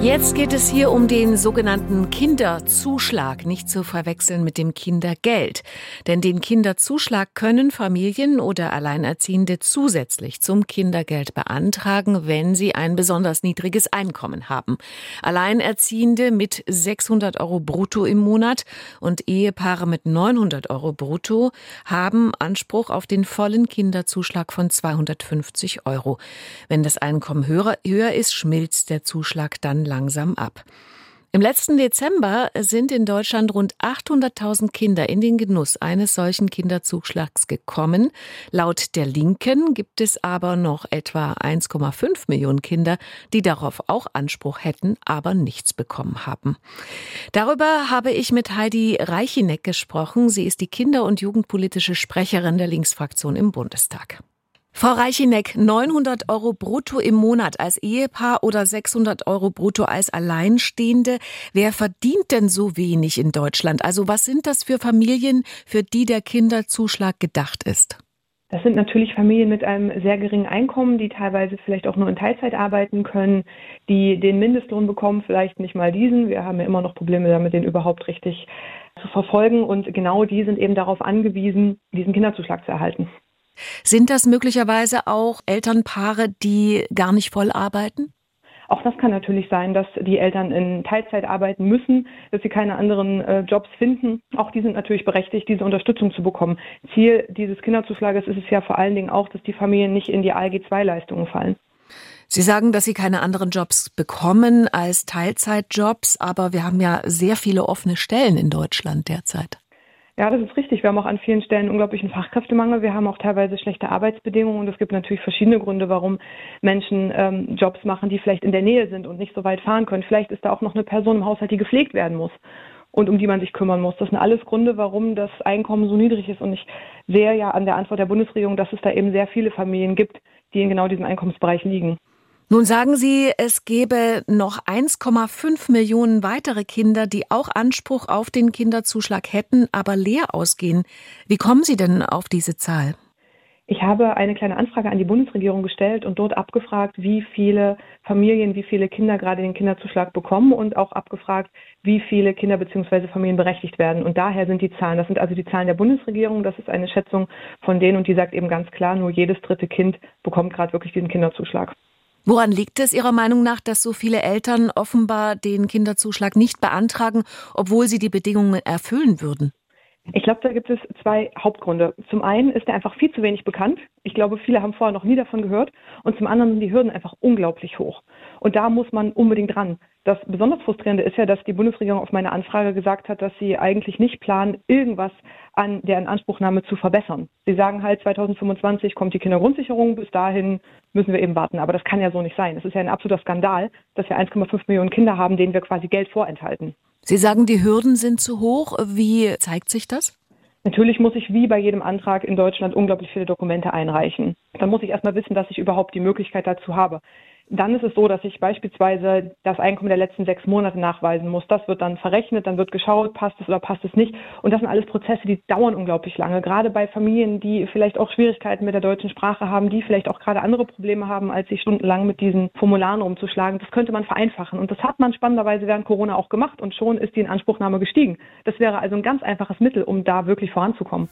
Jetzt geht es hier um den sogenannten Kinderzuschlag, nicht zu verwechseln mit dem Kindergeld. Denn den Kinderzuschlag können Familien oder Alleinerziehende zusätzlich zum Kindergeld beantragen, wenn sie ein besonders niedriges Einkommen haben. Alleinerziehende mit 600 Euro brutto im Monat und Ehepaare mit 900 Euro brutto haben Anspruch auf den vollen Kinderzuschlag von 250 Euro. Wenn das Einkommen höher, höher ist, schmilzt der Zuschlag dann langsam ab. Im letzten Dezember sind in Deutschland rund 800.000 Kinder in den Genuss eines solchen Kinderzuschlags gekommen. Laut der Linken gibt es aber noch etwa 1,5 Millionen Kinder, die darauf auch Anspruch hätten, aber nichts bekommen haben. Darüber habe ich mit Heidi Reichineck gesprochen. Sie ist die Kinder- und jugendpolitische Sprecherin der Linksfraktion im Bundestag. Frau Reichineck, 900 Euro brutto im Monat als Ehepaar oder 600 Euro brutto als Alleinstehende. Wer verdient denn so wenig in Deutschland? Also was sind das für Familien, für die der Kinderzuschlag gedacht ist? Das sind natürlich Familien mit einem sehr geringen Einkommen, die teilweise vielleicht auch nur in Teilzeit arbeiten können, die den Mindestlohn bekommen, vielleicht nicht mal diesen. Wir haben ja immer noch Probleme damit, den überhaupt richtig zu verfolgen. Und genau die sind eben darauf angewiesen, diesen Kinderzuschlag zu erhalten. Sind das möglicherweise auch Elternpaare, die gar nicht voll arbeiten? Auch das kann natürlich sein, dass die Eltern in Teilzeit arbeiten müssen, dass sie keine anderen äh, Jobs finden. Auch die sind natürlich berechtigt, diese Unterstützung zu bekommen. Ziel dieses Kinderzuschlages ist es ja vor allen Dingen auch, dass die Familien nicht in die ALG-2-Leistungen fallen. Sie sagen, dass Sie keine anderen Jobs bekommen als Teilzeitjobs, aber wir haben ja sehr viele offene Stellen in Deutschland derzeit. Ja, das ist richtig. Wir haben auch an vielen Stellen unglaublichen Fachkräftemangel. Wir haben auch teilweise schlechte Arbeitsbedingungen und es gibt natürlich verschiedene Gründe, warum Menschen ähm, Jobs machen, die vielleicht in der Nähe sind und nicht so weit fahren können. Vielleicht ist da auch noch eine Person im Haushalt, die gepflegt werden muss und um die man sich kümmern muss. Das sind alles Gründe, warum das Einkommen so niedrig ist. Und ich sehe ja an der Antwort der Bundesregierung, dass es da eben sehr viele Familien gibt, die in genau diesem Einkommensbereich liegen. Nun sagen Sie, es gäbe noch 1,5 Millionen weitere Kinder, die auch Anspruch auf den Kinderzuschlag hätten, aber leer ausgehen. Wie kommen Sie denn auf diese Zahl? Ich habe eine kleine Anfrage an die Bundesregierung gestellt und dort abgefragt, wie viele Familien, wie viele Kinder gerade den Kinderzuschlag bekommen und auch abgefragt, wie viele Kinder bzw. Familien berechtigt werden. Und daher sind die Zahlen, das sind also die Zahlen der Bundesregierung, das ist eine Schätzung von denen und die sagt eben ganz klar, nur jedes dritte Kind bekommt gerade wirklich diesen Kinderzuschlag. Woran liegt es Ihrer Meinung nach, dass so viele Eltern offenbar den Kinderzuschlag nicht beantragen, obwohl sie die Bedingungen erfüllen würden? Ich glaube, da gibt es zwei Hauptgründe. Zum einen ist er einfach viel zu wenig bekannt. Ich glaube, viele haben vorher noch nie davon gehört. Und zum anderen sind die Hürden einfach unglaublich hoch. Und da muss man unbedingt ran. Das besonders frustrierende ist ja, dass die Bundesregierung auf meine Anfrage gesagt hat, dass sie eigentlich nicht planen, irgendwas an der Inanspruchnahme zu verbessern. Sie sagen halt, 2025 kommt die Kindergrundsicherung, bis dahin müssen wir eben warten. Aber das kann ja so nicht sein. Es ist ja ein absoluter Skandal, dass wir 1,5 Millionen Kinder haben, denen wir quasi Geld vorenthalten. Sie sagen, die Hürden sind zu hoch. Wie zeigt sich das? Natürlich muss ich wie bei jedem Antrag in Deutschland unglaublich viele Dokumente einreichen. Dann muss ich erstmal wissen, dass ich überhaupt die Möglichkeit dazu habe. Dann ist es so, dass ich beispielsweise das Einkommen der letzten sechs Monate nachweisen muss. Das wird dann verrechnet, dann wird geschaut, passt es oder passt es nicht. Und das sind alles Prozesse, die dauern unglaublich lange. Gerade bei Familien, die vielleicht auch Schwierigkeiten mit der deutschen Sprache haben, die vielleicht auch gerade andere Probleme haben, als sich stundenlang mit diesen Formularen rumzuschlagen. Das könnte man vereinfachen. Und das hat man spannenderweise während Corona auch gemacht. Und schon ist die Inanspruchnahme gestiegen. Das wäre also ein ganz einfaches Mittel, um da wirklich voranzukommen.